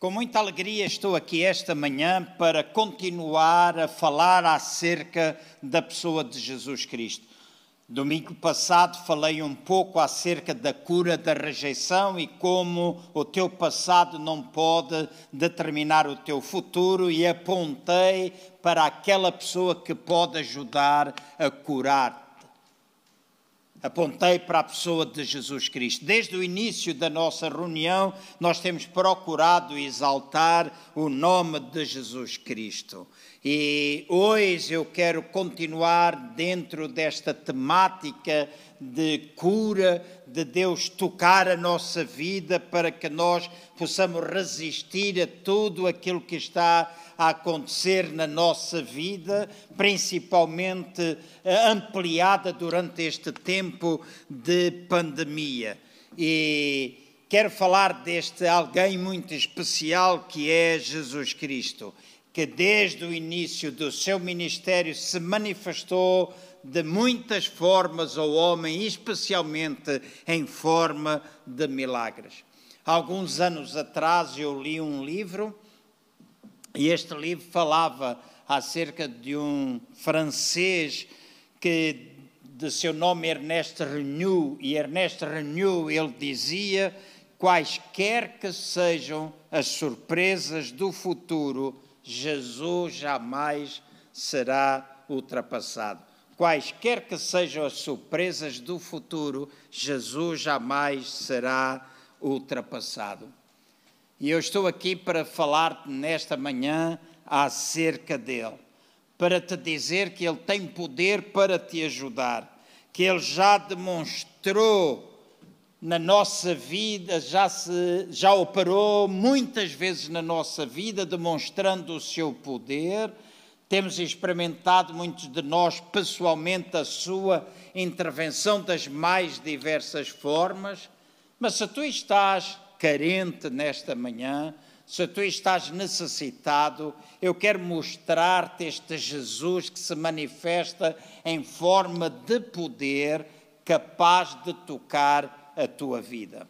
Com muita alegria estou aqui esta manhã para continuar a falar acerca da pessoa de Jesus Cristo. Domingo passado falei um pouco acerca da cura da rejeição e como o teu passado não pode determinar o teu futuro, e apontei para aquela pessoa que pode ajudar a curar apontei para a pessoa de Jesus Cristo. Desde o início da nossa reunião, nós temos procurado exaltar o nome de Jesus Cristo. E hoje eu quero continuar dentro desta temática de cura, de Deus tocar a nossa vida para que nós possamos resistir a tudo aquilo que está a acontecer na nossa vida, principalmente eh, ampliada durante este tempo de pandemia. E quero falar deste alguém muito especial que é Jesus Cristo, que desde o início do seu ministério se manifestou de muitas formas ao homem, especialmente em forma de milagres. Alguns anos atrás eu li um livro e este livro falava acerca de um francês que de seu nome Ernest Renou, e Ernest Renou ele dizia: quaisquer que sejam as surpresas do futuro, Jesus jamais será ultrapassado. Quaisquer que sejam as surpresas do futuro, Jesus jamais será ultrapassado. E eu estou aqui para falar nesta manhã acerca dele, para te dizer que ele tem poder para te ajudar, que ele já demonstrou na nossa vida, já, se, já operou muitas vezes na nossa vida, demonstrando o seu poder. Temos experimentado, muitos de nós, pessoalmente, a sua intervenção das mais diversas formas. Mas se tu estás carente nesta manhã, se tu estás necessitado, eu quero mostrar-te este Jesus que se manifesta em forma de poder, capaz de tocar a tua vida.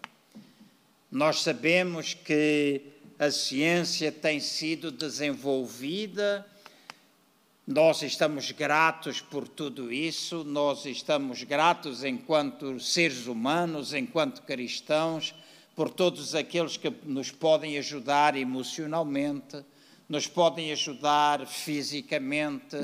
Nós sabemos que a ciência tem sido desenvolvida, nós estamos gratos por tudo isso, nós estamos gratos enquanto seres humanos, enquanto cristãos por todos aqueles que nos podem ajudar emocionalmente, nos podem ajudar fisicamente,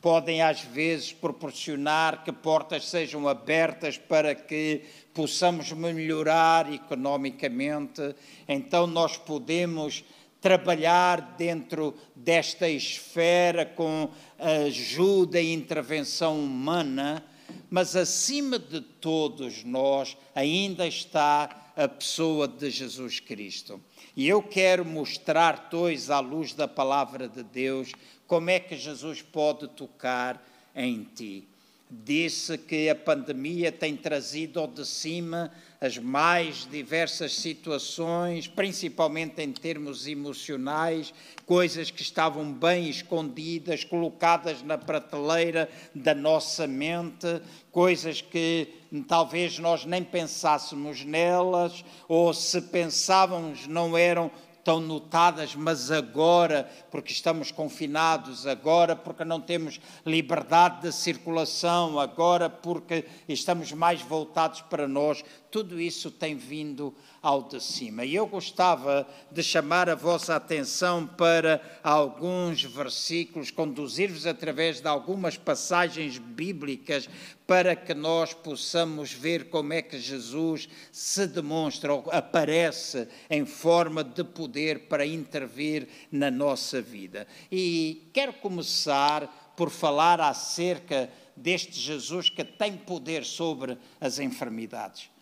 podem às vezes proporcionar que portas sejam abertas para que possamos melhorar economicamente. Então nós podemos trabalhar dentro desta esfera com ajuda e intervenção humana, mas acima de todos nós ainda está a pessoa de Jesus Cristo. E eu quero mostrar-te hoje, à luz da palavra de Deus, como é que Jesus pode tocar em ti. Disse que a pandemia tem trazido ao de cima as mais diversas situações, principalmente em termos emocionais, coisas que estavam bem escondidas, colocadas na prateleira da nossa mente, coisas que talvez nós nem pensássemos nelas, ou se pensávamos não eram tão notadas, mas agora, porque estamos confinados, agora porque não temos liberdade de circulação, agora porque estamos mais voltados para nós, tudo isso tem vindo ao de cima. E eu gostava de chamar a vossa atenção para alguns versículos, conduzir-vos através de algumas passagens bíblicas para que nós possamos ver como é que Jesus se demonstra, aparece em forma de poder para intervir na nossa vida. E quero começar por falar acerca deste Jesus que tem poder sobre as enfermidades.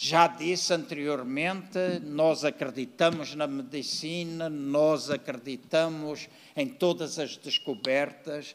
Já disse anteriormente, nós acreditamos na medicina, nós acreditamos em todas as descobertas.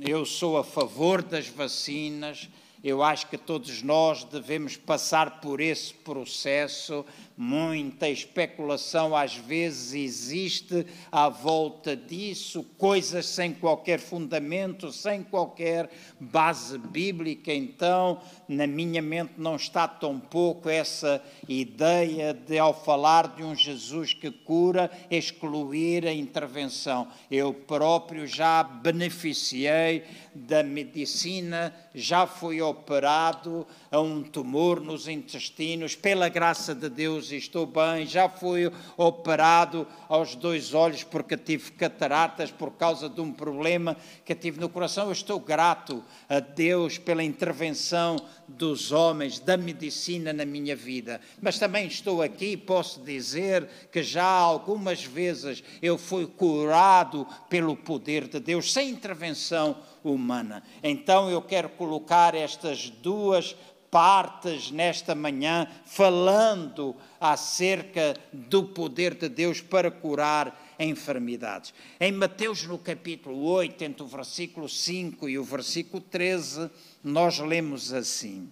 Eu sou a favor das vacinas, Eu acho que todos nós devemos passar por esse processo. Muita especulação às vezes existe à volta disso, coisas sem qualquer fundamento, sem qualquer base bíblica. Então, na minha mente não está tão pouco essa ideia de, ao falar de um Jesus que cura, excluir a intervenção. Eu próprio já beneficiei da medicina, já fui operado a um tumor nos intestinos, pela graça de Deus estou bem, já fui operado aos dois olhos porque tive cataratas por causa de um problema que tive no coração. Eu estou grato a Deus pela intervenção dos homens, da medicina na minha vida. Mas também estou aqui e posso dizer que já algumas vezes eu fui curado pelo poder de Deus, sem intervenção humana. Então eu quero colocar estas duas partes nesta manhã, falando acerca do poder de Deus para curar enfermidades. Em Mateus, no capítulo 8, entre o versículo 5 e o versículo 13, nós lemos assim: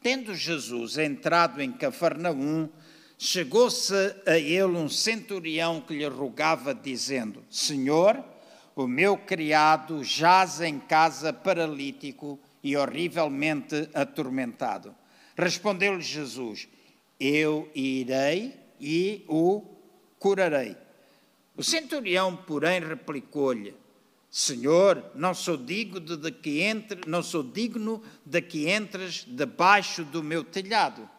Tendo Jesus entrado em Cafarnaum, chegou-se a ele um centurião que lhe rogava, dizendo: Senhor, o meu criado jaz em casa paralítico e horrivelmente atormentado. Respondeu-lhe Jesus: Eu irei e o curarei. O centurião, porém, replicou-lhe: Senhor, não sou digno de que entre, não sou digno de que entres debaixo do meu telhado,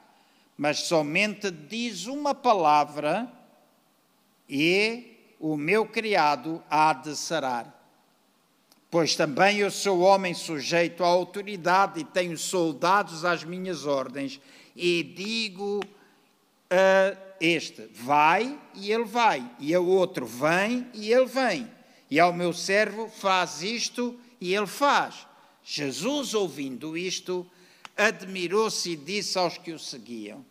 mas somente diz uma palavra e o meu criado há de sarar. Pois também eu sou homem sujeito à autoridade e tenho soldados às minhas ordens, e digo a este: vai, e ele vai, e ao outro: vem, e ele vem, e ao meu servo: faz isto, e ele faz. Jesus, ouvindo isto, admirou-se e disse aos que o seguiam: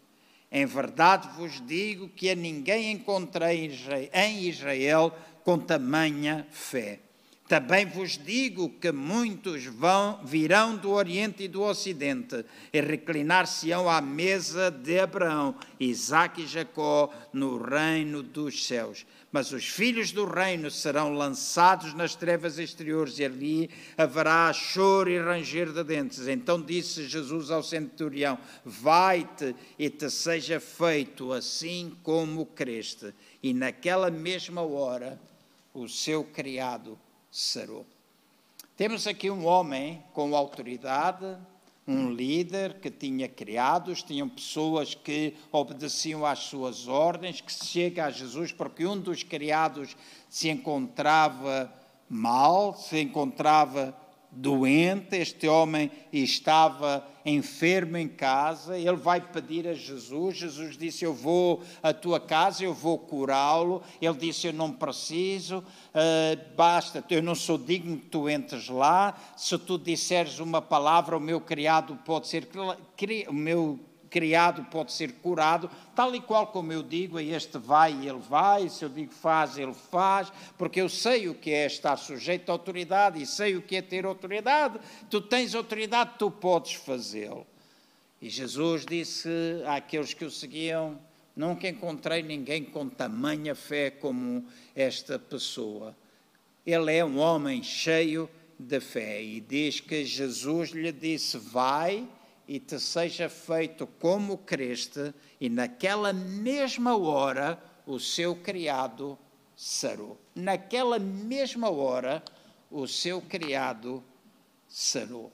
em verdade vos digo que a ninguém encontrei em Israel com tamanha fé. Também vos digo que muitos vão, virão do Oriente e do Ocidente e reclinar-se-ão à mesa de Abraão, Isaque e Jacó no reino dos céus. Mas os filhos do reino serão lançados nas trevas exteriores e ali haverá choro e ranger de dentes. Então disse Jesus ao centurião: Vai-te e te seja feito assim como creste. E naquela mesma hora o seu criado sarou. Temos aqui um homem com autoridade, um líder que tinha criados, tinham pessoas que obedeciam às suas ordens, que se chega a Jesus porque um dos criados se encontrava mal, se encontrava doente, este homem estava enfermo em casa, ele vai pedir a Jesus, Jesus disse, eu vou à tua casa, eu vou curá-lo, ele disse, eu não preciso, uh, basta, eu não sou digno que tu entres lá, se tu disseres uma palavra, o meu criado pode ser, o meu criado pode ser curado, tal e qual como eu digo, este vai e ele vai, se eu digo faz, ele faz, porque eu sei o que é estar sujeito à autoridade e sei o que é ter autoridade. Tu tens autoridade, tu podes fazê-lo. E Jesus disse àqueles que o seguiam: Nunca encontrei ninguém com tamanha fé como esta pessoa. Ele é um homem cheio de fé e diz que Jesus lhe disse: Vai e te seja feito como creste, e naquela mesma hora o seu criado sarou. Naquela mesma hora o seu criado sarou.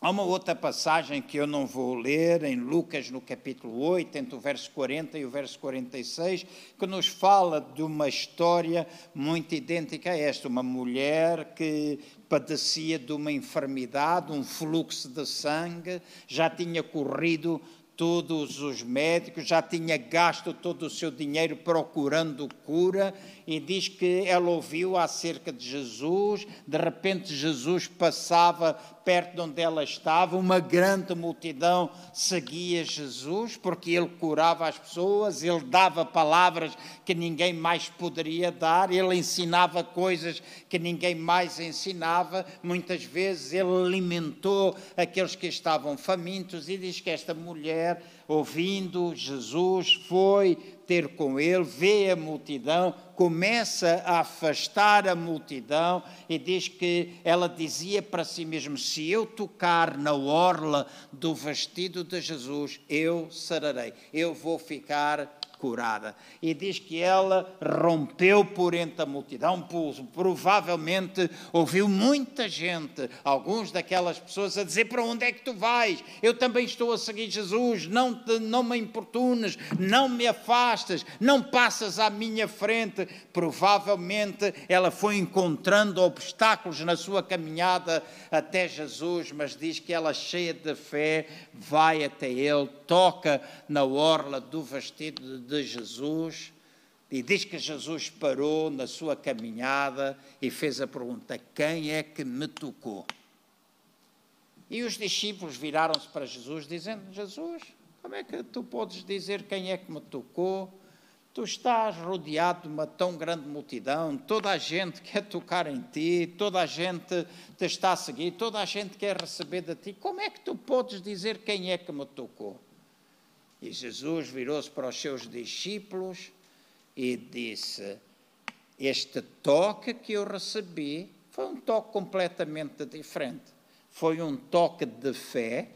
Há uma outra passagem que eu não vou ler, em Lucas, no capítulo 8, entre o verso 40 e o verso 46, que nos fala de uma história muito idêntica a esta. Uma mulher que padecia de uma enfermidade, um fluxo de sangue, já tinha corrido todos os médicos, já tinha gasto todo o seu dinheiro procurando cura, e diz que ela ouviu acerca de Jesus, de repente Jesus passava perto de onde ela estava, uma grande multidão seguia Jesus, porque ele curava as pessoas, ele dava palavras que ninguém mais poderia dar, ele ensinava coisas que ninguém mais ensinava, muitas vezes ele alimentou aqueles que estavam famintos, e diz que esta mulher, ouvindo Jesus, foi ter com ele, vê a multidão, começa a afastar a multidão e diz que ela dizia para si mesma: Se eu tocar na orla do vestido de Jesus, eu sararei, eu vou ficar curada. E diz que ela rompeu por entre a multidão, provavelmente ouviu muita gente, alguns daquelas pessoas, a dizer: Para onde é que tu vais? Eu também estou a seguir Jesus, não, te, não me importunes, não me afastas, não passas à minha frente. Provavelmente ela foi encontrando obstáculos na sua caminhada até Jesus, mas diz que ela, cheia de fé, vai até ele, toca na orla do vestido de Jesus e diz que Jesus parou na sua caminhada e fez a pergunta: Quem é que me tocou? E os discípulos viraram-se para Jesus, dizendo: Jesus, como é que tu podes dizer quem é que me tocou? Tu estás rodeado de uma tão grande multidão, toda a gente quer tocar em ti, toda a gente te está a seguir, toda a gente quer receber de ti. Como é que tu podes dizer quem é que me tocou? E Jesus virou-se para os seus discípulos e disse: Este toque que eu recebi foi um toque completamente diferente. Foi um toque de fé,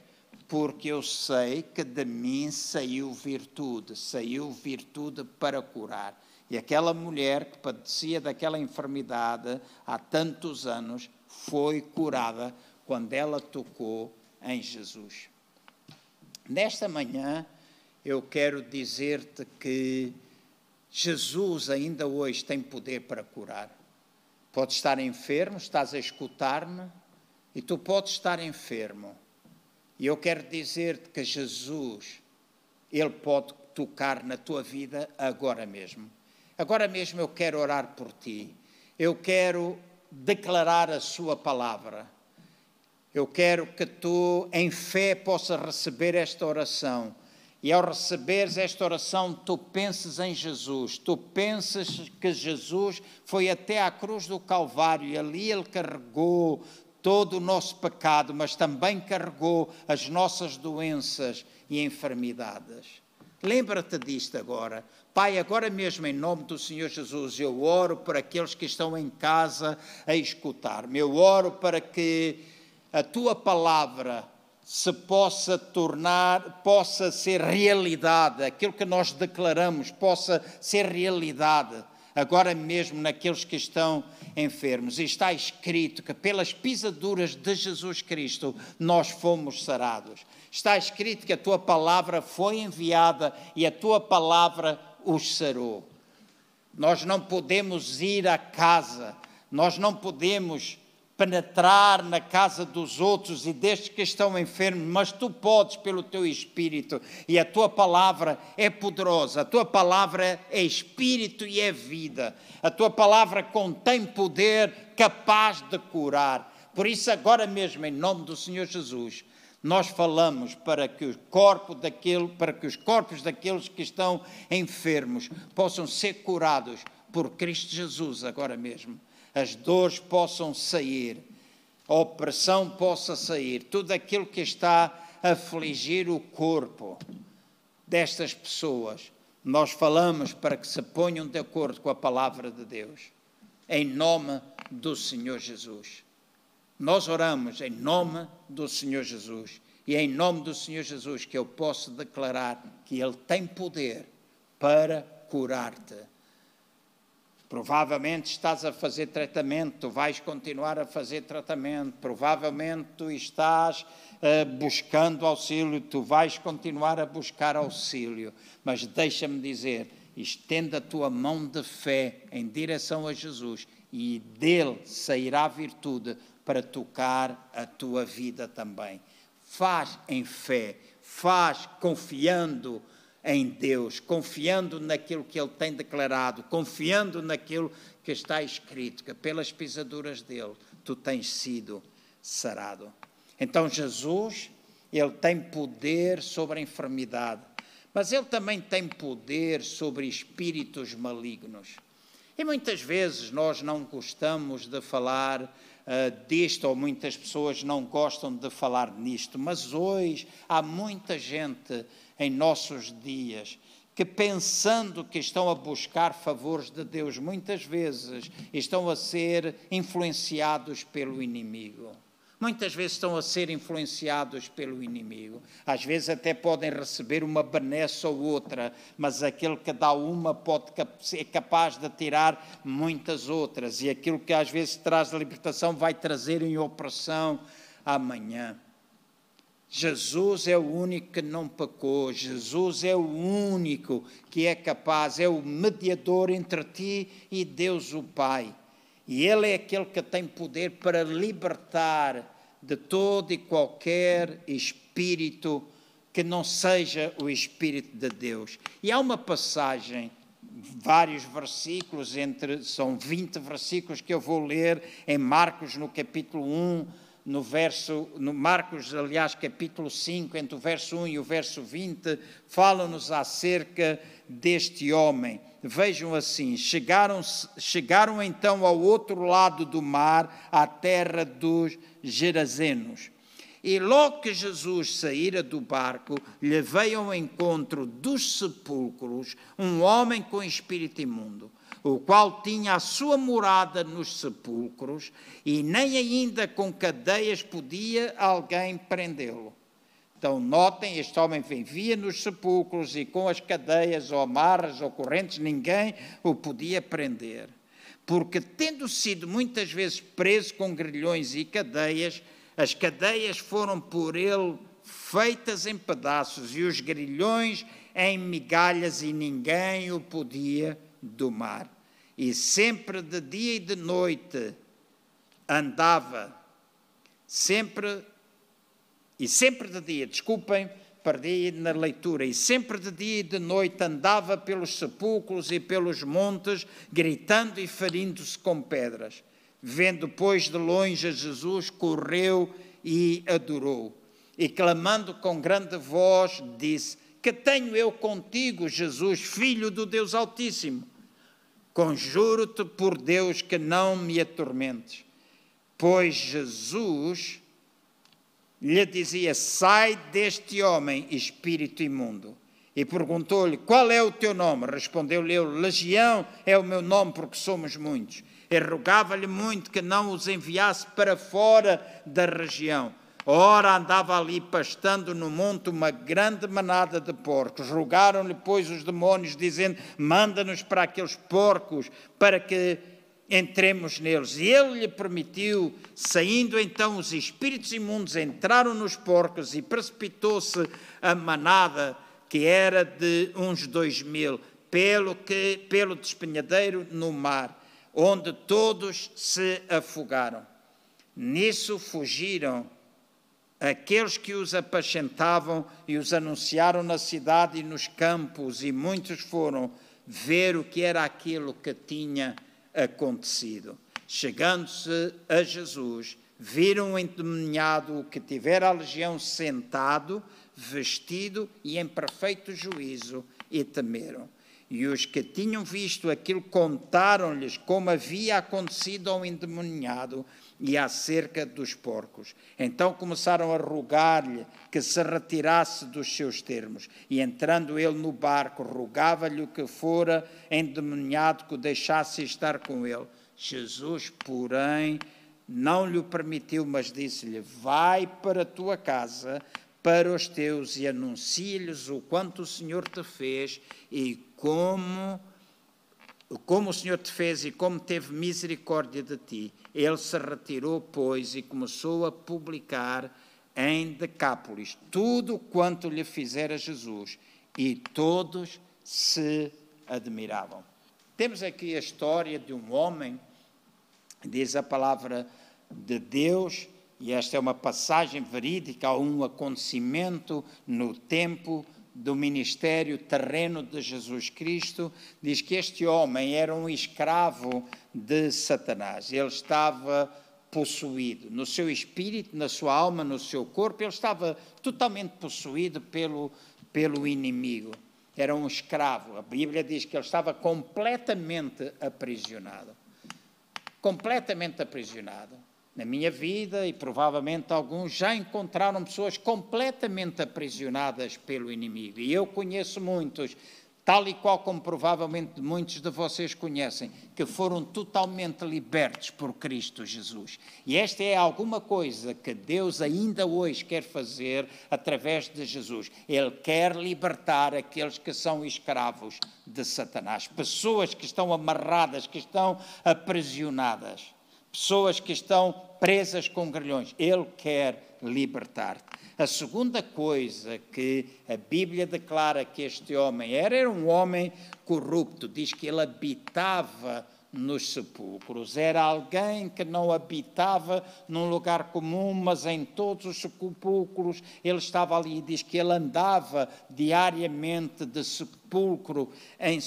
porque eu sei que de mim saiu virtude, saiu virtude para curar. E aquela mulher que padecia daquela enfermidade há tantos anos foi curada quando ela tocou em Jesus. Nesta manhã, eu quero dizer-te que Jesus ainda hoje tem poder para curar. Pode estar enfermo, estás a escutar-me, e tu podes estar enfermo. E eu quero dizer-te que Jesus, Ele pode tocar na tua vida agora mesmo. Agora mesmo eu quero orar por ti. Eu quero declarar a Sua palavra. Eu quero que tu, em fé, possa receber esta oração e ao receberes esta oração, tu penses em Jesus, tu pensas que Jesus foi até à cruz do Calvário e ali ele carregou todo o nosso pecado, mas também carregou as nossas doenças e enfermidades. Lembra-te disto agora. Pai, agora mesmo em nome do Senhor Jesus, eu oro por aqueles que estão em casa a escutar-me. Eu oro para que a tua palavra se possa tornar, possa ser realidade, aquilo que nós declaramos possa ser realidade, agora mesmo naqueles que estão enfermos. E está escrito que pelas pisaduras de Jesus Cristo nós fomos sarados. Está escrito que a tua palavra foi enviada e a tua palavra os sarou. Nós não podemos ir à casa, nós não podemos penetrar na casa dos outros e destes que estão enfermos, mas tu podes pelo teu espírito. E a tua palavra é poderosa, a tua palavra é espírito e é vida, a tua palavra contém poder capaz de curar. Por isso, agora mesmo, em nome do Senhor Jesus, nós falamos para que o corpo daquele, para que os corpos daqueles que estão enfermos possam ser curados por Cristo Jesus agora mesmo as dores possam sair, a opressão possa sair, tudo aquilo que está a afligir o corpo destas pessoas, nós falamos para que se ponham de acordo com a palavra de Deus, em nome do Senhor Jesus. Nós oramos em nome do Senhor Jesus e é em nome do Senhor Jesus que eu posso declarar que Ele tem poder para curar-te Provavelmente estás a fazer tratamento, tu vais continuar a fazer tratamento, provavelmente tu estás uh, buscando auxílio, tu vais continuar a buscar auxílio, mas deixa-me dizer, estenda a tua mão de fé em direção a Jesus e dele sairá virtude para tocar a tua vida também. Faz em fé, faz confiando em Deus, confiando naquilo que Ele tem declarado, confiando naquilo que está escrito, que pelas pisaduras dele tu tens sido sarado. Então Jesus, Ele tem poder sobre a enfermidade, mas Ele também tem poder sobre espíritos malignos. E muitas vezes nós não gostamos de falar uh, disto, ou muitas pessoas não gostam de falar nisto, mas hoje há muita gente em nossos dias que, pensando que estão a buscar favores de Deus, muitas vezes estão a ser influenciados pelo inimigo muitas vezes estão a ser influenciados pelo inimigo. Às vezes até podem receber uma benesse ou outra, mas aquele que dá uma pode é capaz de tirar muitas outras. E aquilo que às vezes traz libertação vai trazer em opressão amanhã. Jesus é o único que não pecou, Jesus é o único que é capaz, é o mediador entre ti e Deus o Pai. E Ele é aquele que tem poder para libertar de todo e qualquer espírito que não seja o Espírito de Deus. E há uma passagem, vários versículos, entre, são 20 versículos que eu vou ler em Marcos, no capítulo 1, no verso, no Marcos, aliás, capítulo 5, entre o verso 1 e o verso 20, falam-nos acerca deste homem. Vejam assim: chegaram, chegaram então ao outro lado do mar, à terra dos Gerazenos. E logo que Jesus saíra do barco, lhe veio ao encontro dos sepulcros um homem com espírito imundo, o qual tinha a sua morada nos sepulcros, e nem ainda com cadeias podia alguém prendê-lo. Então, notem, este homem vivia nos sepulcros e com as cadeias ou amarras ou correntes, ninguém o podia prender porque, tendo sido muitas vezes preso com grilhões e cadeias, as cadeias foram por ele feitas em pedaços e os grilhões em migalhas, e ninguém o podia domar. E sempre de dia e de noite andava, sempre, e sempre de dia, desculpem, perdi na leitura, e sempre de dia e de noite andava pelos sepulcros e pelos montes, gritando e ferindo-se com pedras. Vendo, pois, de longe a Jesus, correu e adorou. E clamando com grande voz, disse: Que tenho eu contigo, Jesus, filho do Deus Altíssimo? Conjuro-te por Deus que não me atormentes. Pois Jesus lhe dizia: Sai deste homem, espírito imundo. E perguntou-lhe: Qual é o teu nome? Respondeu-lhe: Legião é o meu nome, porque somos muitos. E rogava-lhe muito que não os enviasse para fora da região. Ora andava ali pastando no monte uma grande manada de porcos. Rogaram-lhe, pois, os demónios, dizendo: Manda-nos para aqueles porcos, para que entremos neles. E ele lhe permitiu, saindo então os espíritos imundos, entraram nos porcos e precipitou-se a manada, que era de uns dois mil, pelo, que, pelo despenhadeiro no mar, onde todos se afogaram. Nisso fugiram aqueles que os apacentavam e os anunciaram na cidade e nos campos, e muitos foram ver o que era aquilo que tinha acontecido. Chegando-se a Jesus, viram o endemoniado que tivera a legião sentado, vestido e em perfeito juízo, e temeram. E os que tinham visto aquilo contaram-lhes como havia acontecido ao endemoniado e acerca dos porcos. Então começaram a rogar-lhe que se retirasse dos seus termos. E entrando ele no barco, rogava-lhe que fora endemoniado que o deixasse estar com ele. Jesus, porém, não lhe permitiu, mas disse-lhe: Vai para a tua casa, para os teus, e anuncia-lhes o quanto o Senhor te fez e como como o Senhor te fez e como teve misericórdia de ti. Ele se retirou, pois, e começou a publicar em Decápolis tudo quanto lhe fizera Jesus, e todos se admiravam. Temos aqui a história de um homem, diz a palavra de Deus, e esta é uma passagem verídica a um acontecimento no tempo do ministério terreno de Jesus Cristo, diz que este homem era um escravo de Satanás. Ele estava possuído no seu espírito, na sua alma, no seu corpo, ele estava totalmente possuído pelo, pelo inimigo. Era um escravo. A Bíblia diz que ele estava completamente aprisionado. Completamente aprisionado na minha vida e provavelmente alguns já encontraram pessoas completamente aprisionadas pelo inimigo. E eu conheço muitos, tal e qual como provavelmente muitos de vocês conhecem, que foram totalmente libertos por Cristo Jesus. E esta é alguma coisa que Deus ainda hoje quer fazer através de Jesus. Ele quer libertar aqueles que são escravos de Satanás, pessoas que estão amarradas, que estão aprisionadas pessoas que estão presas com grilhões. Ele quer libertar-te. A segunda coisa que a Bíblia declara que este homem era, era um homem corrupto. Diz que ele habitava nos sepulcros. Era alguém que não habitava num lugar comum, mas em todos os sepulcros ele estava ali. Diz que ele andava diariamente de sepulcro em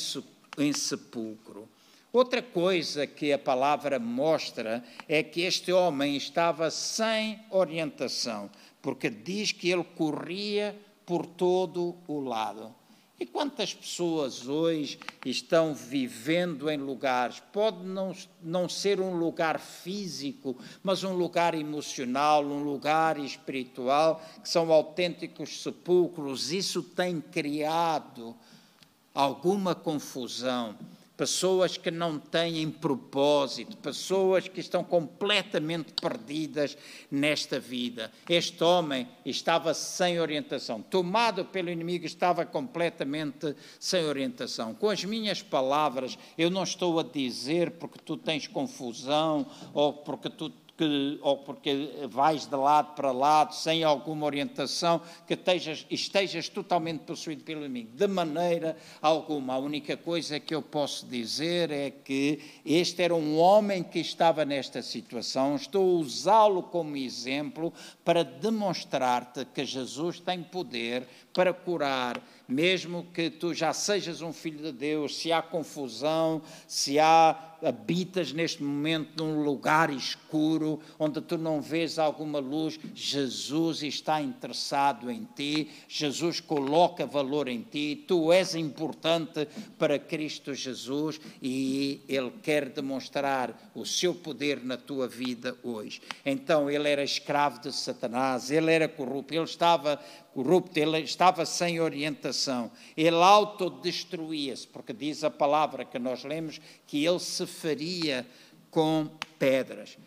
sepulcro. Outra coisa que a palavra mostra é que este homem estava sem orientação, porque diz que ele corria por todo o lado. E quantas pessoas hoje estão vivendo em lugares, pode não, não ser um lugar físico, mas um lugar emocional, um lugar espiritual, que são autênticos sepulcros, isso tem criado alguma confusão pessoas que não têm propósito, pessoas que estão completamente perdidas nesta vida. Este homem estava sem orientação, tomado pelo inimigo, estava completamente sem orientação. Com as minhas palavras, eu não estou a dizer porque tu tens confusão ou porque tu que, ou porque vais de lado para lado, sem alguma orientação, que estejas, estejas totalmente possuído pelo inimigo. De maneira alguma. A única coisa que eu posso dizer é que este era um homem que estava nesta situação. Estou a usá-lo como exemplo para demonstrar-te que Jesus tem poder para curar mesmo que tu já sejas um filho de Deus, se há confusão, se há habitas neste momento num lugar escuro, onde tu não vês alguma luz, Jesus está interessado em ti, Jesus coloca valor em ti, tu és importante para Cristo Jesus e Ele quer demonstrar o seu poder na tua vida hoje. Então, ele era escravo de Satanás, ele era corrupto, ele estava corrupto, ele estava sem orientação, ele autodestruía-se, porque diz a palavra que nós lemos que ele se faria com pedras.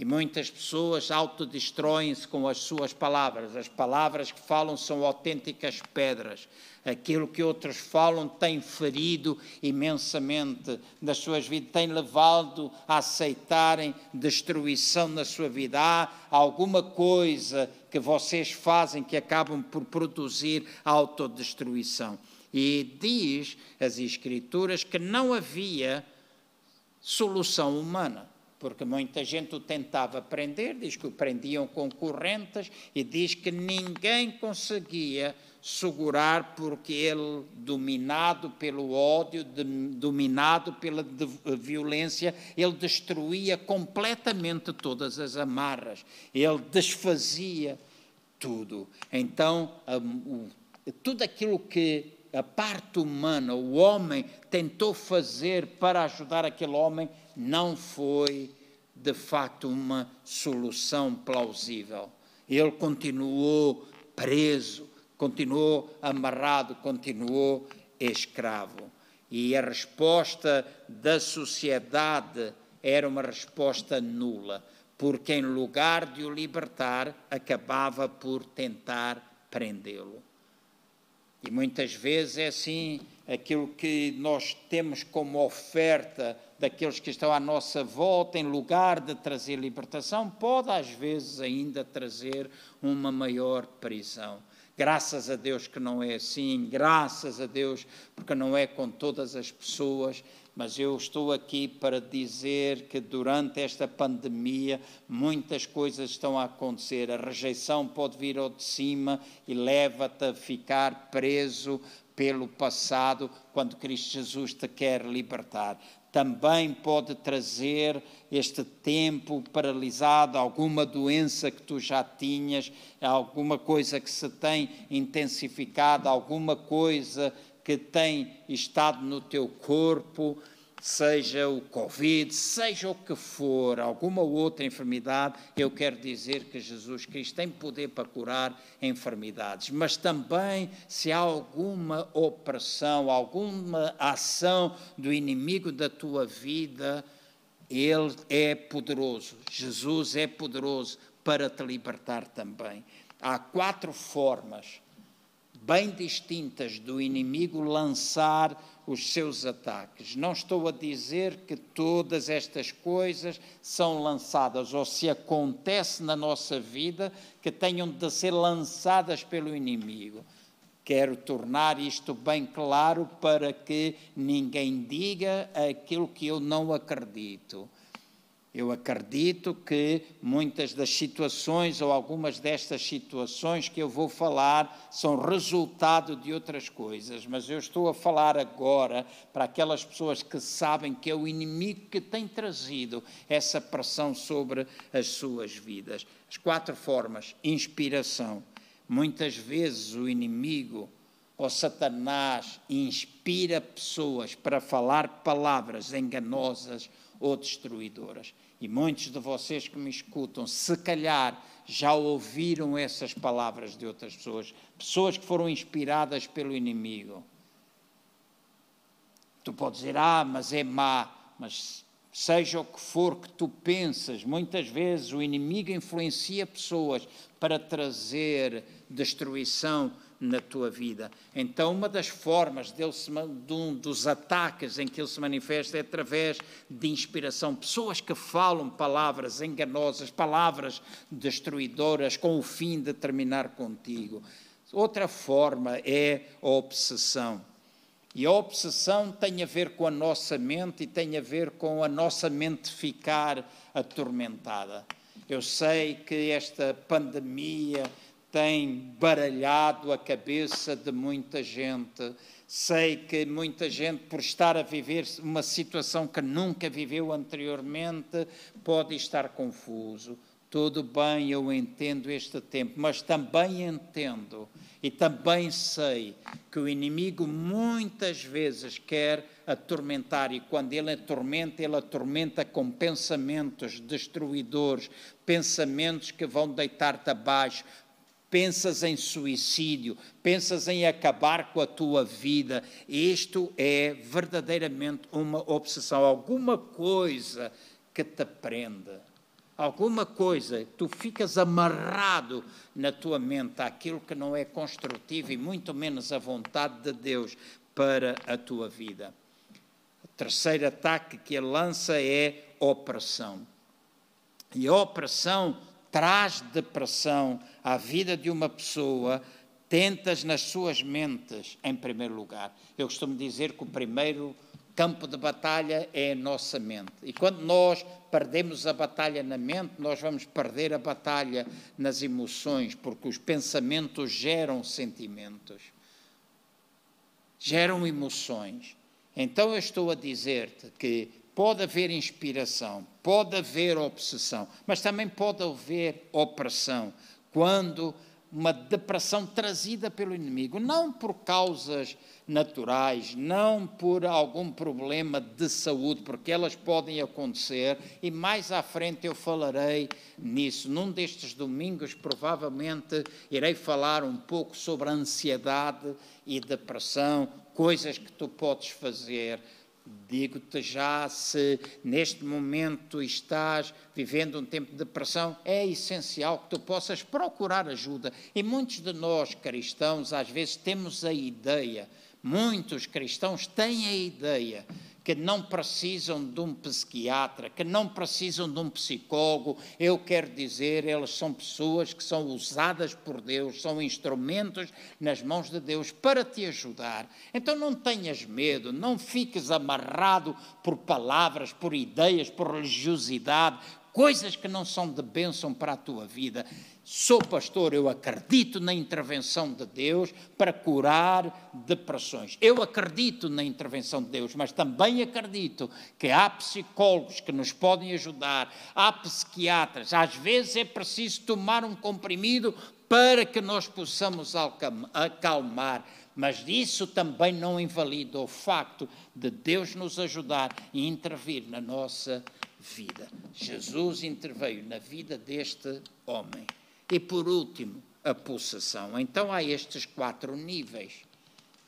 E muitas pessoas autodestroem-se com as suas palavras. As palavras que falam são autênticas pedras. Aquilo que outros falam tem ferido imensamente nas suas vidas, tem levado a aceitarem destruição na sua vida. Há alguma coisa que vocês fazem que acabam por produzir autodestruição. E diz as Escrituras que não havia solução humana porque muita gente o tentava prender, diz que o prendiam com correntes e diz que ninguém conseguia segurar porque ele, dominado pelo ódio, dominado pela violência, ele destruía completamente todas as amarras, ele desfazia tudo. Então, tudo aquilo que a parte humana, o homem tentou fazer para ajudar aquele homem, não foi de facto uma solução plausível. Ele continuou preso, continuou amarrado, continuou escravo. E a resposta da sociedade era uma resposta nula, porque em lugar de o libertar, acabava por tentar prendê-lo. E muitas vezes é assim aquilo que nós temos como oferta daqueles que estão à nossa volta, em lugar de trazer libertação, pode às vezes ainda trazer uma maior prisão. Graças a Deus que não é assim, graças a Deus porque não é com todas as pessoas, mas eu estou aqui para dizer que durante esta pandemia muitas coisas estão a acontecer. A rejeição pode vir ao de cima e leva-te a ficar preso pelo passado quando Cristo Jesus te quer libertar também pode trazer este tempo paralisado, alguma doença que tu já tinhas, alguma coisa que se tem intensificado, alguma coisa que tem estado no teu corpo seja o Covid, seja o que for, alguma outra enfermidade, eu quero dizer que Jesus Cristo tem poder para curar enfermidades. Mas também, se há alguma opressão, alguma ação do inimigo da tua vida, ele é poderoso. Jesus é poderoso para te libertar também. Há quatro formas bem distintas do inimigo lançar os seus ataques. Não estou a dizer que todas estas coisas são lançadas ou se acontece na nossa vida que tenham de ser lançadas pelo inimigo. Quero tornar isto bem claro para que ninguém diga aquilo que eu não acredito. Eu acredito que muitas das situações ou algumas destas situações que eu vou falar são resultado de outras coisas, mas eu estou a falar agora para aquelas pessoas que sabem que é o inimigo que tem trazido essa pressão sobre as suas vidas. As quatro formas: inspiração. Muitas vezes o inimigo ou Satanás inspira pessoas para falar palavras enganosas ou destruidoras. E muitos de vocês que me escutam, se calhar já ouviram essas palavras de outras pessoas, pessoas que foram inspiradas pelo inimigo. Tu podes dizer, ah, mas é má, mas seja o que for que tu pensas, muitas vezes o inimigo influencia pessoas para trazer destruição na tua vida. Então, uma das formas dele se, de um dos ataques em que ele se manifesta é através de inspiração. Pessoas que falam palavras enganosas, palavras destruidoras, com o fim de terminar contigo. Outra forma é a obsessão. E a obsessão tem a ver com a nossa mente e tem a ver com a nossa mente ficar atormentada. Eu sei que esta pandemia tem baralhado a cabeça de muita gente. Sei que muita gente, por estar a viver uma situação que nunca viveu anteriormente, pode estar confuso. Tudo bem, eu entendo este tempo, mas também entendo e também sei que o inimigo muitas vezes quer atormentar, e quando ele atormenta, ele atormenta com pensamentos destruidores, pensamentos que vão deitar-te abaixo, pensas em suicídio, pensas em acabar com a tua vida. Isto é verdadeiramente uma obsessão, alguma coisa que te prenda. Alguma coisa, tu ficas amarrado na tua mente àquilo que não é construtivo e muito menos a vontade de Deus para a tua vida. O terceiro ataque que ele lança é opressão. E a opressão traz depressão à vida de uma pessoa, tentas nas suas mentes, em primeiro lugar. Eu costumo dizer que o primeiro campo de batalha é a nossa mente. E quando nós perdemos a batalha na mente, nós vamos perder a batalha nas emoções, porque os pensamentos geram sentimentos, geram emoções. Então eu estou a dizer-te que Pode haver inspiração, pode haver obsessão, mas também pode haver opressão, quando uma depressão trazida pelo inimigo, não por causas naturais, não por algum problema de saúde, porque elas podem acontecer, e mais à frente eu falarei nisso. Num destes domingos, provavelmente, irei falar um pouco sobre ansiedade e depressão, coisas que tu podes fazer Digo-te já, se neste momento estás vivendo um tempo de depressão, é essencial que tu possas procurar ajuda. E muitos de nós cristãos, às vezes, temos a ideia, muitos cristãos têm a ideia que não precisam de um psiquiatra, que não precisam de um psicólogo. Eu quero dizer, elas são pessoas que são usadas por Deus, são instrumentos nas mãos de Deus para te ajudar. Então não tenhas medo, não fiques amarrado por palavras, por ideias, por religiosidade, coisas que não são de bênção para a tua vida. Sou pastor, eu acredito na intervenção de Deus para curar depressões. Eu acredito na intervenção de Deus, mas também acredito que há psicólogos que nos podem ajudar, há psiquiatras. Às vezes é preciso tomar um comprimido para que nós possamos acalmar. Mas isso também não invalida o facto de Deus nos ajudar e intervir na nossa vida. Jesus interveio na vida deste homem. E por último, a pulsação. Então há estes quatro níveis: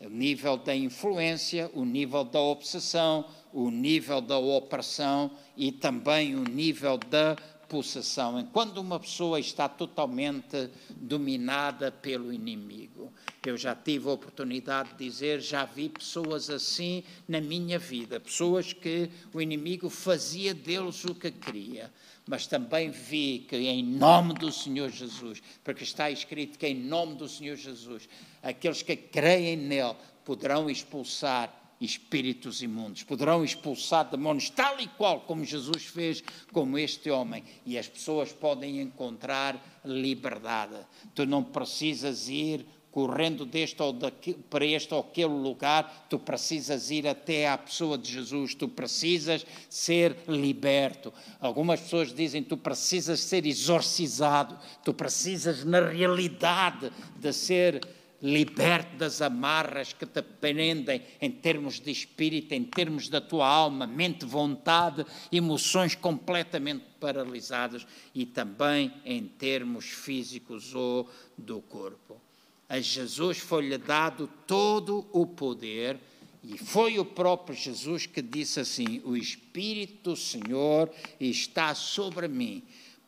o nível da influência, o nível da obsessão, o nível da opressão e também o nível da pulsação. Quando uma pessoa está totalmente dominada pelo inimigo. Eu já tive a oportunidade de dizer, já vi pessoas assim na minha vida, pessoas que o inimigo fazia deles o que queria mas também vi que em nome do Senhor Jesus, porque está escrito que em nome do Senhor Jesus, aqueles que creem nele poderão expulsar espíritos imundos, poderão expulsar demônios, tal e qual como Jesus fez, como este homem, e as pessoas podem encontrar liberdade. Tu não precisas ir correndo deste ou daqui, para este ou aquele lugar, tu precisas ir até à pessoa de Jesus, tu precisas ser liberto. Algumas pessoas dizem tu precisas ser exorcizado, tu precisas, na realidade, de ser liberto das amarras que te prendem em termos de espírito, em termos da tua alma, mente, vontade, emoções completamente paralisadas e também em termos físicos ou do corpo. A Jesus foi-lhe dado todo o poder, e foi o próprio Jesus que disse assim: O Espírito do Senhor está sobre mim,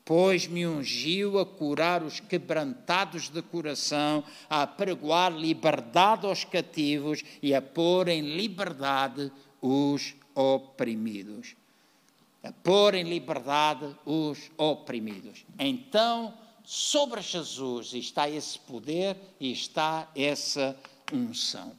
pois me ungiu a curar os quebrantados de coração, a pregoar liberdade aos cativos e a pôr em liberdade os oprimidos. A pôr em liberdade os oprimidos. Então, sobre Jesus está esse poder e está essa unção.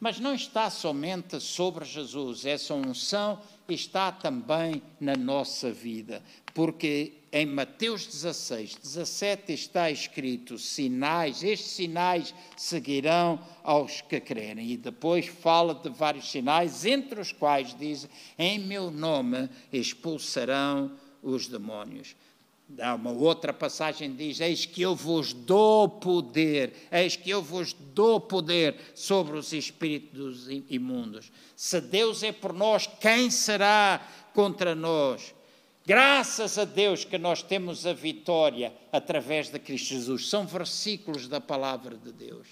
Mas não está somente sobre Jesus, essa unção está também na nossa vida, porque em Mateus 16, 17 está escrito: sinais, estes sinais seguirão aos que crerem. E depois fala de vários sinais, entre os quais diz: em meu nome expulsarão os demónios. Há uma outra passagem diz: Eis que eu vos dou poder, eis que eu vos dou poder sobre os espíritos imundos. Se Deus é por nós, quem será contra nós? Graças a Deus que nós temos a vitória através de Cristo Jesus. São versículos da palavra de Deus.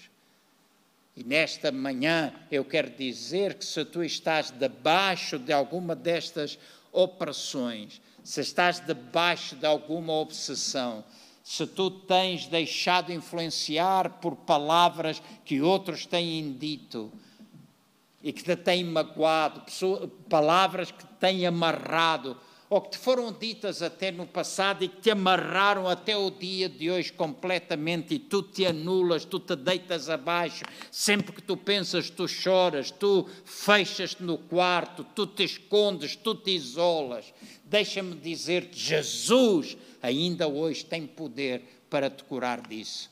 E nesta manhã eu quero dizer que se tu estás debaixo de alguma destas opressões, se estás debaixo de alguma obsessão, se tu tens deixado influenciar por palavras que outros têm dito e que te têm magoado, palavras que te têm amarrado, ou que te foram ditas até no passado e que te amarraram até o dia de hoje completamente e tu te anulas, tu te deitas abaixo, sempre que tu pensas, tu choras, tu fechas-te no quarto, tu te escondes, tu te isolas. Deixa-me dizer-te, Jesus ainda hoje tem poder para te curar disso.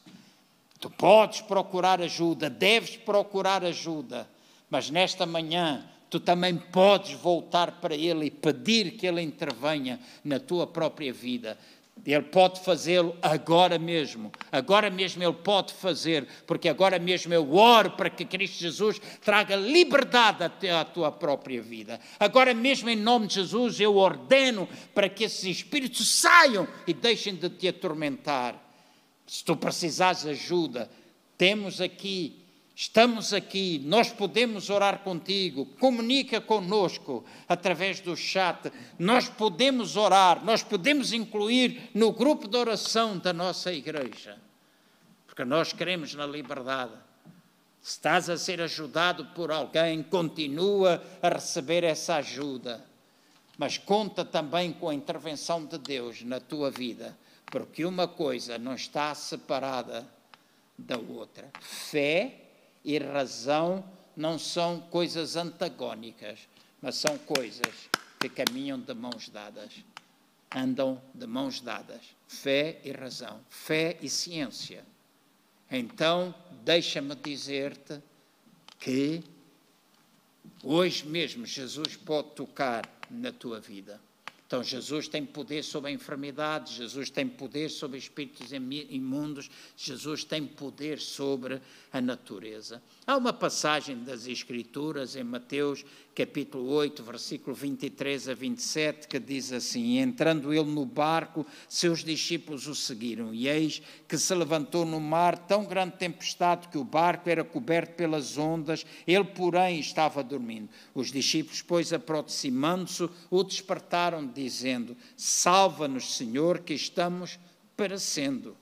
Tu podes procurar ajuda, deves procurar ajuda, mas nesta manhã tu também podes voltar para Ele e pedir que Ele intervenha na tua própria vida. Ele pode fazê-lo agora mesmo. Agora mesmo Ele pode fazer, porque agora mesmo eu oro para que Cristo Jesus traga liberdade até à tua própria vida. Agora mesmo, em nome de Jesus, eu ordeno para que esses espíritos saiam e deixem de te atormentar. Se tu precisares de ajuda, temos aqui Estamos aqui, nós podemos orar contigo, comunica conosco através do chat, nós podemos orar, nós podemos incluir no grupo de oração da nossa igreja, porque nós queremos na liberdade. Se estás a ser ajudado por alguém, continua a receber essa ajuda. Mas conta também com a intervenção de Deus na tua vida, porque uma coisa não está separada da outra. Fé e razão não são coisas antagónicas, mas são coisas que caminham de mãos dadas. Andam de mãos dadas. Fé e razão, fé e ciência. Então, deixa-me dizer-te que hoje mesmo Jesus pode tocar na tua vida. Então, Jesus tem poder sobre a enfermidade, Jesus tem poder sobre espíritos imundos, Jesus tem poder sobre a natureza. Há uma passagem das Escrituras em Mateus capítulo 8, versículo 23 a 27, que diz assim: Entrando ele no barco, seus discípulos o seguiram, e eis que se levantou no mar tão grande tempestade que o barco era coberto pelas ondas, ele, porém, estava dormindo. Os discípulos, pois, aproximando-se, o despertaram, dizendo: Salva-nos, Senhor, que estamos perecendo.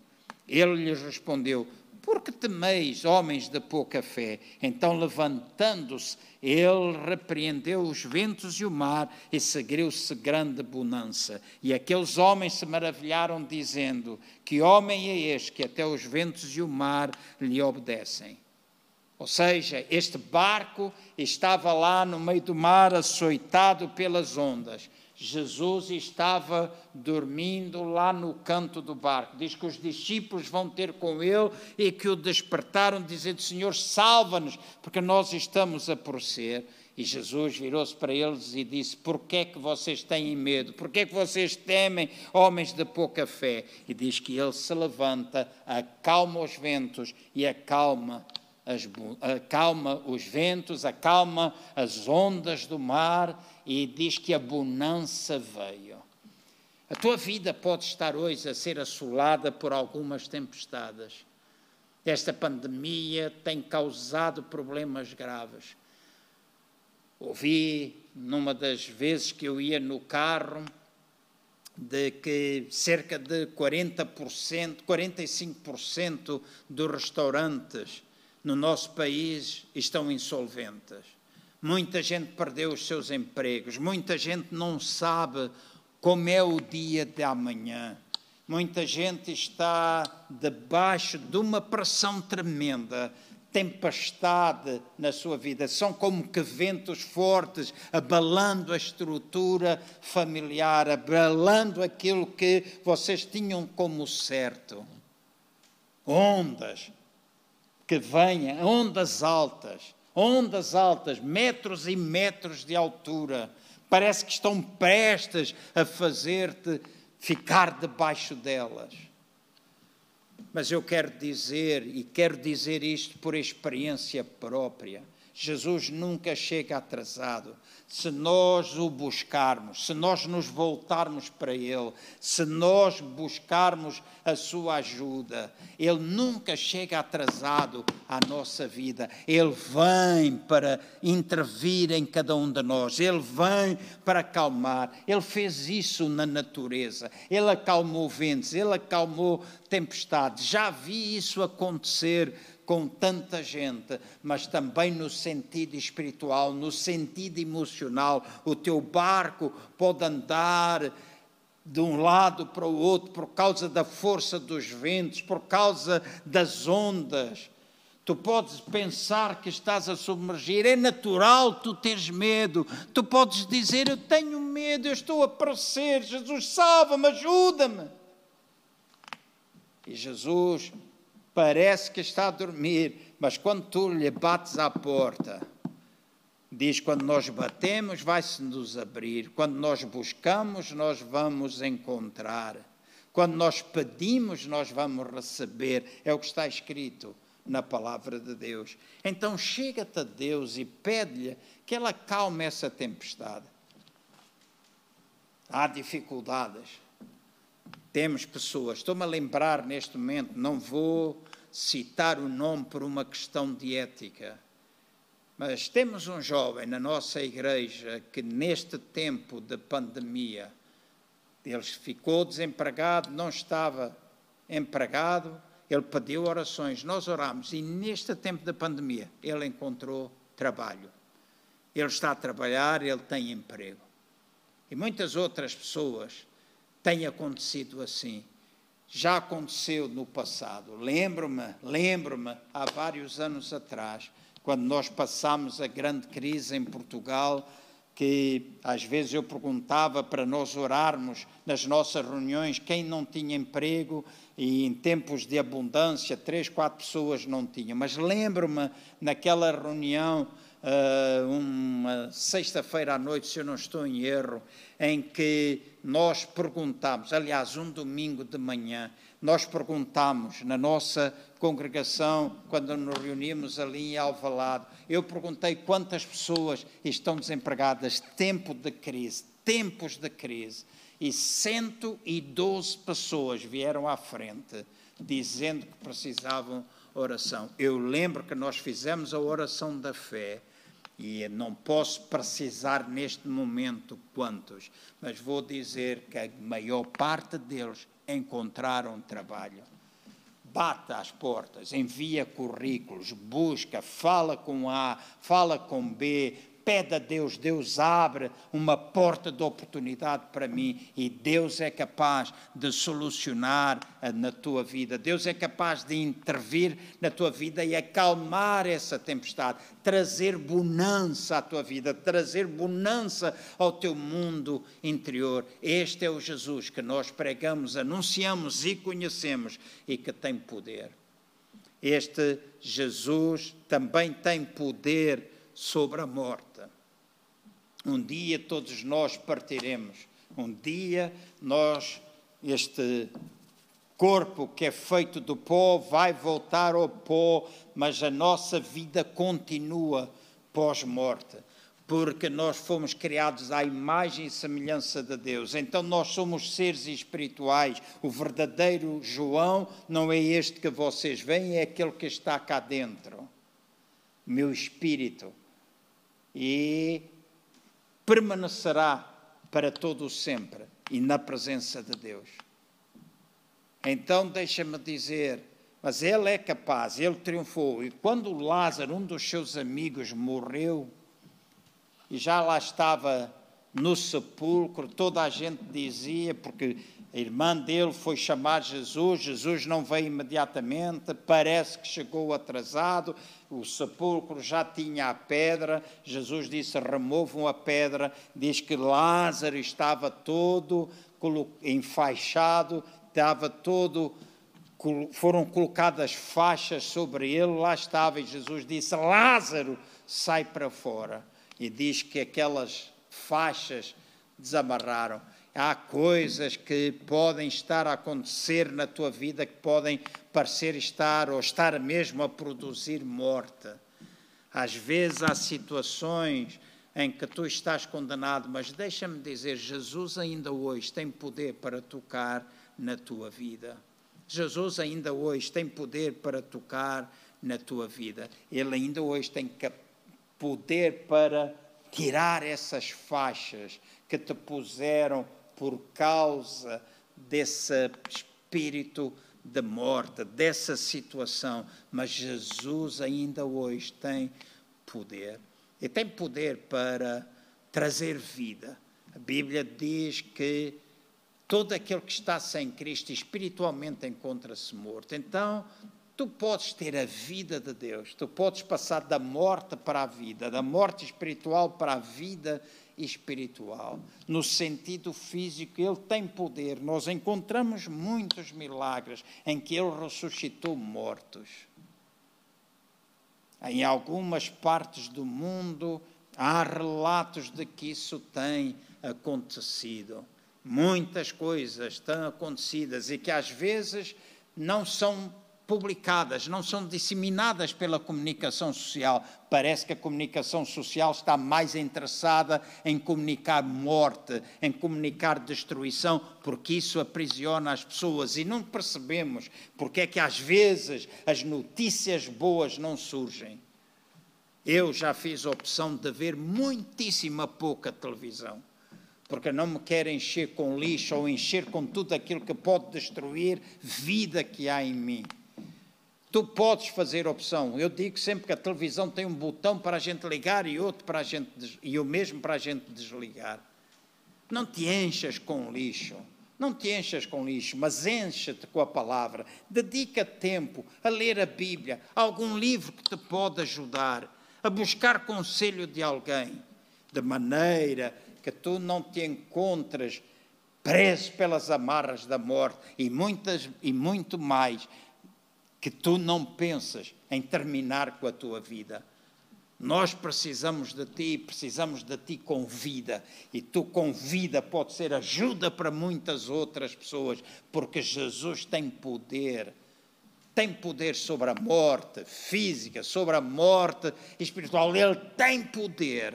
Ele lhes respondeu: por que temeis, homens de pouca fé? Então, levantando-se, ele repreendeu os ventos e o mar, e seguiu-se grande bonança. E aqueles homens se maravilharam, dizendo: Que homem é este que até os ventos e o mar lhe obedecem? Ou seja, este barco estava lá no meio do mar, açoitado pelas ondas. Jesus estava dormindo lá no canto do barco. Diz que os discípulos vão ter com ele e que o despertaram, dizendo: Senhor, salva-nos, porque nós estamos a perecer. E Jesus virou-se para eles e disse: Por que é que vocês têm medo? Por que é que vocês temem, homens de pouca fé? E diz que ele se levanta, acalma os ventos e acalma as, acalma os ventos, acalma as ondas do mar e diz que a bonança veio. A tua vida pode estar hoje a ser assolada por algumas tempestades. Esta pandemia tem causado problemas graves. Ouvi numa das vezes que eu ia no carro de que cerca de 40%, 45% dos restaurantes no nosso país estão insolventes. Muita gente perdeu os seus empregos, muita gente não sabe como é o dia de amanhã. Muita gente está debaixo de uma pressão tremenda, tempestade na sua vida. São como que ventos fortes abalando a estrutura familiar, abalando aquilo que vocês tinham como certo. Ondas que venham, ondas altas ondas altas, metros e metros de altura, parece que estão prestes a fazer-te ficar debaixo delas. Mas eu quero dizer, e quero dizer isto por experiência própria, Jesus nunca chega atrasado se nós o buscarmos, se nós nos voltarmos para Ele, se nós buscarmos a Sua ajuda, Ele nunca chega atrasado à nossa vida. Ele vem para intervir em cada um de nós, Ele vem para acalmar. Ele fez isso na natureza, Ele acalmou ventos, Ele acalmou tempestades. Já vi isso acontecer com tanta gente, mas também no sentido espiritual, no sentido emocional. O teu barco pode andar de um lado para o outro por causa da força dos ventos, por causa das ondas. Tu podes pensar que estás a submergir, é natural tu teres medo. Tu podes dizer: Eu tenho medo, eu estou a aparecer. Jesus, salva-me, ajuda-me. E Jesus parece que está a dormir, mas quando tu lhe bates à porta, diz: quando nós batemos, vai-se nos abrir, quando nós buscamos, nós vamos encontrar, quando nós pedimos, nós vamos receber, é o que está escrito na palavra de Deus. Então chega-te a Deus e pede-lhe que ela calme essa tempestade. Há dificuldades temos pessoas, estou-me a lembrar neste momento, não vou citar o nome por uma questão de ética, mas temos um jovem na nossa igreja que neste tempo de pandemia, ele ficou desempregado, não estava empregado ele pediu orações, nós oramos e neste tempo da pandemia ele encontrou trabalho. Ele está a trabalhar, ele tem emprego. E muitas outras pessoas têm acontecido assim. Já aconteceu no passado. Lembro-me, lembro-me, há vários anos atrás, quando nós passámos a grande crise em Portugal, que às vezes eu perguntava para nós orarmos nas nossas reuniões quem não tinha emprego e em tempos de abundância três, quatro pessoas não tinham. Mas lembro-me naquela reunião, uh, uma sexta-feira à noite, se eu não estou em erro, em que nós perguntámos, aliás, um domingo de manhã, nós perguntámos na nossa congregação, quando nos reunimos ali em Alvalade, eu perguntei quantas pessoas estão desempregadas, tempo de crise, tempos de crise, e 112 pessoas vieram à frente dizendo que precisavam oração. Eu lembro que nós fizemos a oração da fé e não posso precisar neste momento quantos, mas vou dizer que a maior parte deles encontraram trabalho. Bata às portas, envia currículos, busca, fala com A, fala com B, pede a Deus, Deus abre uma porta de oportunidade para mim e Deus é capaz de solucionar na tua vida. Deus é capaz de intervir na tua vida e acalmar essa tempestade, trazer bonança à tua vida, trazer bonança ao teu mundo interior. Este é o Jesus que nós pregamos, anunciamos e conhecemos e que tem poder. Este Jesus também tem poder sobre a morte. Um dia todos nós partiremos. Um dia nós, este corpo que é feito do pó, vai voltar ao pó, mas a nossa vida continua pós-morte. Porque nós fomos criados à imagem e semelhança de Deus. Então nós somos seres espirituais. O verdadeiro João não é este que vocês veem, é aquele que está cá dentro. Meu espírito e permanecerá para todo o sempre e na presença de Deus. Então deixa-me dizer, mas ele é capaz, ele triunfou. E quando Lázaro, um dos seus amigos, morreu, e já lá estava no sepulcro, toda a gente dizia, porque a irmã dele foi chamar Jesus, Jesus não veio imediatamente, parece que chegou atrasado, o sepulcro já tinha a pedra, Jesus disse: removam a pedra, diz que Lázaro estava todo enfaixado, estava todo. Foram colocadas faixas sobre ele, lá estava, e Jesus disse: Lázaro, sai para fora. E diz que aquelas faixas desamarraram há coisas que podem estar a acontecer na tua vida que podem parecer estar ou estar mesmo a produzir morte. Às vezes há situações em que tu estás condenado, mas deixa-me dizer, Jesus ainda hoje tem poder para tocar na tua vida. Jesus ainda hoje tem poder para tocar na tua vida. Ele ainda hoje tem poder para tirar essas faixas que te puseram por causa desse espírito de morte, dessa situação. Mas Jesus ainda hoje tem poder. E tem poder para trazer vida. A Bíblia diz que todo aquele que está sem Cristo espiritualmente encontra-se morto. Então, tu podes ter a vida de Deus, tu podes passar da morte para a vida, da morte espiritual para a vida espiritual. No sentido físico, ele tem poder. Nós encontramos muitos milagres em que ele ressuscitou mortos. Em algumas partes do mundo há relatos de que isso tem acontecido. Muitas coisas têm acontecidas e que às vezes não são publicadas, não são disseminadas pela comunicação social. Parece que a comunicação social está mais interessada em comunicar morte, em comunicar destruição, porque isso aprisiona as pessoas e não percebemos porque é que às vezes as notícias boas não surgem. Eu já fiz a opção de ver muitíssima pouca televisão porque não me quero encher com lixo ou encher com tudo aquilo que pode destruir vida que há em mim. Tu podes fazer opção. Eu digo sempre que a televisão tem um botão para a gente ligar e outro para a gente e o mesmo para a gente desligar. Não te enchas com lixo. Não te enchas com lixo, mas encha-te com a palavra. Dedica tempo a ler a Bíblia, algum livro que te pode ajudar, a buscar conselho de alguém, de maneira que tu não te encontres preso pelas amarras da morte e, muitas, e muito mais que tu não pensas em terminar com a tua vida. Nós precisamos de ti, precisamos de ti com vida. E tu com vida pode ser ajuda para muitas outras pessoas, porque Jesus tem poder. Tem poder sobre a morte física, sobre a morte espiritual. Ele tem poder.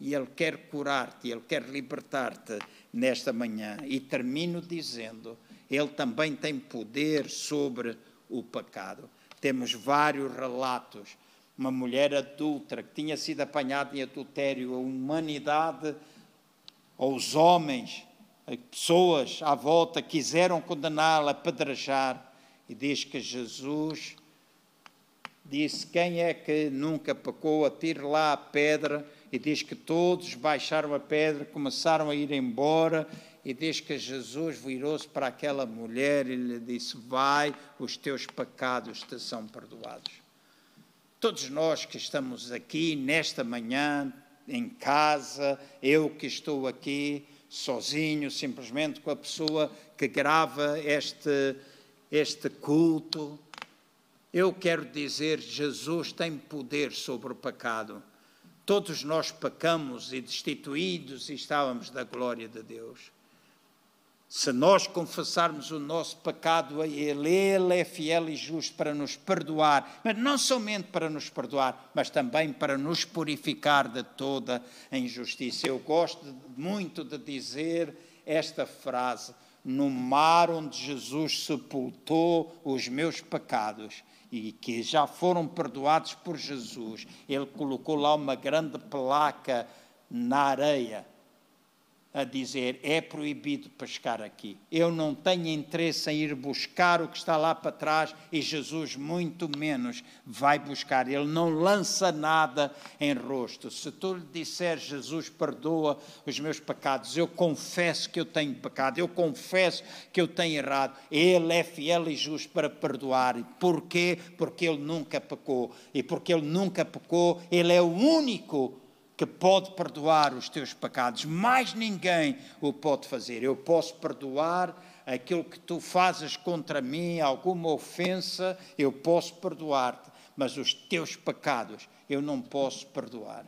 E Ele quer curar-te, Ele quer libertar-te nesta manhã. E termino dizendo: Ele também tem poder sobre o pecado. Temos vários relatos. Uma mulher adulta que tinha sido apanhada em adultério, a humanidade, ou os homens, as pessoas à volta quiseram condená-la, apedrejar. E diz que Jesus disse: Quem é que nunca pecou? Atire lá a pedra. E diz que todos baixaram a pedra, começaram a ir embora e diz que Jesus virou-se para aquela mulher e lhe disse: Vai, os teus pecados te são perdoados. Todos nós que estamos aqui nesta manhã, em casa, eu que estou aqui sozinho, simplesmente com a pessoa que grava este, este culto, eu quero dizer: Jesus tem poder sobre o pecado. Todos nós pecamos e destituídos e estávamos da glória de Deus. Se nós confessarmos o nosso pecado a Ele, Ele é fiel e justo para nos perdoar, mas não somente para nos perdoar, mas também para nos purificar de toda a injustiça. Eu gosto muito de dizer esta frase: no mar onde Jesus sepultou os meus pecados e que já foram perdoados por Jesus, Ele colocou lá uma grande placa na areia a dizer é proibido pescar aqui. Eu não tenho interesse em ir buscar o que está lá para trás e Jesus muito menos vai buscar. Ele não lança nada em rosto. Se tu lhe disser Jesus perdoa os meus pecados, eu confesso que eu tenho pecado, eu confesso que eu tenho errado. Ele é fiel e justo para perdoar. Porquê? Porque ele nunca pecou. E porque ele nunca pecou, ele é o único que pode perdoar os teus pecados. Mais ninguém o pode fazer. Eu posso perdoar aquilo que tu fazes contra mim, alguma ofensa, eu posso perdoar-te, mas os teus pecados eu não posso perdoar.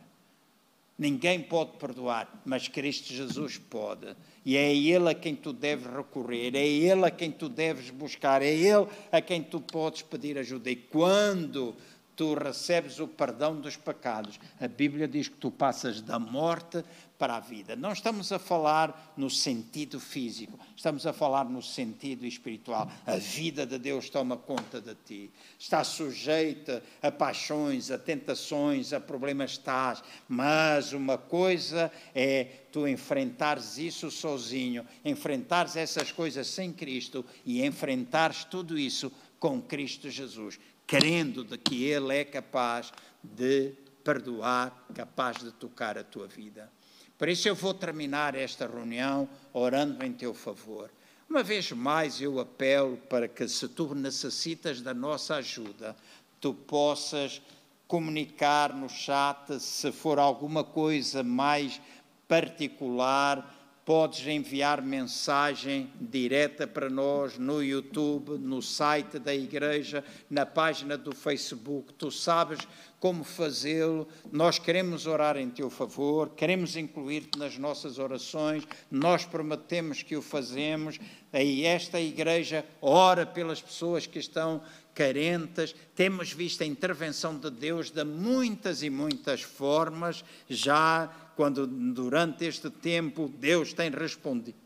Ninguém pode perdoar, mas Cristo Jesus pode. E é Ele a quem tu deves recorrer, é Ele a quem tu deves buscar, é Ele a quem tu podes pedir ajuda. E quando tu recebes o perdão dos pecados. A Bíblia diz que tu passas da morte para a vida. Não estamos a falar no sentido físico, estamos a falar no sentido espiritual. A vida de Deus toma conta de ti. Está sujeita a paixões, a tentações, a problemas estás, mas uma coisa é tu enfrentares isso sozinho, enfrentares essas coisas sem Cristo e enfrentares tudo isso com Cristo Jesus crendo de que Ele é capaz de perdoar, capaz de tocar a tua vida. Por isso eu vou terminar esta reunião orando em teu favor. Uma vez mais eu apelo para que, se tu necessitas da nossa ajuda, tu possas comunicar no chat se for alguma coisa mais particular podes enviar mensagem direta para nós no YouTube, no site da igreja, na página do Facebook. Tu sabes como fazê-lo. Nós queremos orar em teu favor, queremos incluir-te nas nossas orações. Nós prometemos que o fazemos. E esta igreja ora pelas pessoas que estão carentes. Temos visto a intervenção de Deus de muitas e muitas formas já quando durante este tempo Deus tem respondido.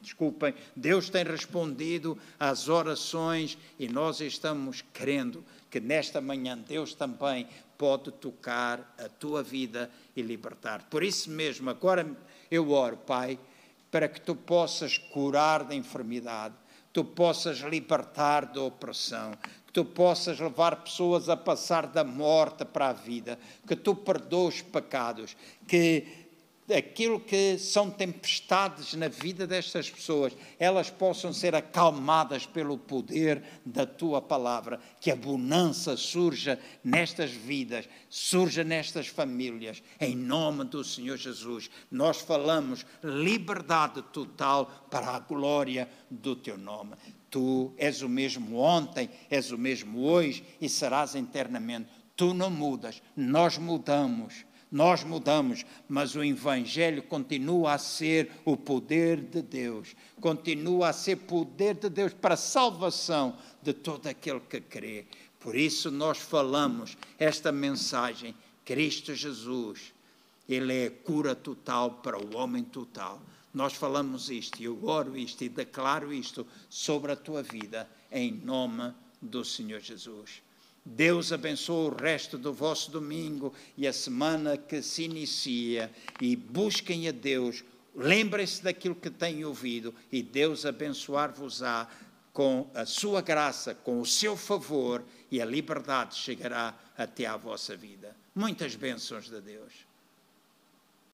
Desculpem, Deus tem respondido às orações e nós estamos crendo que nesta manhã Deus também pode tocar a tua vida e libertar. Por isso mesmo, agora eu oro, Pai, para que tu possas curar da enfermidade, tu possas libertar da opressão, tu possas levar pessoas a passar da morte para a vida, que tu perdoes pecados, que aquilo que são tempestades na vida destas pessoas, elas possam ser acalmadas pelo poder da tua palavra, que a bonança surja nestas vidas, surja nestas famílias, em nome do Senhor Jesus. Nós falamos liberdade total para a glória do teu nome. Tu és o mesmo ontem, és o mesmo hoje e serás eternamente. Tu não mudas, nós mudamos nós mudamos, mas o Evangelho continua a ser o poder de Deus, continua a ser poder de Deus para a salvação de todo aquele que crê. Por isso nós falamos esta mensagem: Cristo Jesus, Ele é a cura total para o homem total. Nós falamos isto, eu oro isto e declaro isto sobre a tua vida, em nome do Senhor Jesus. Deus abençoe o resto do vosso domingo e a semana que se inicia. E busquem a Deus, lembrem-se daquilo que têm ouvido e Deus abençoar-vos-á com a sua graça, com o seu favor e a liberdade chegará até à vossa vida. Muitas bênçãos de Deus.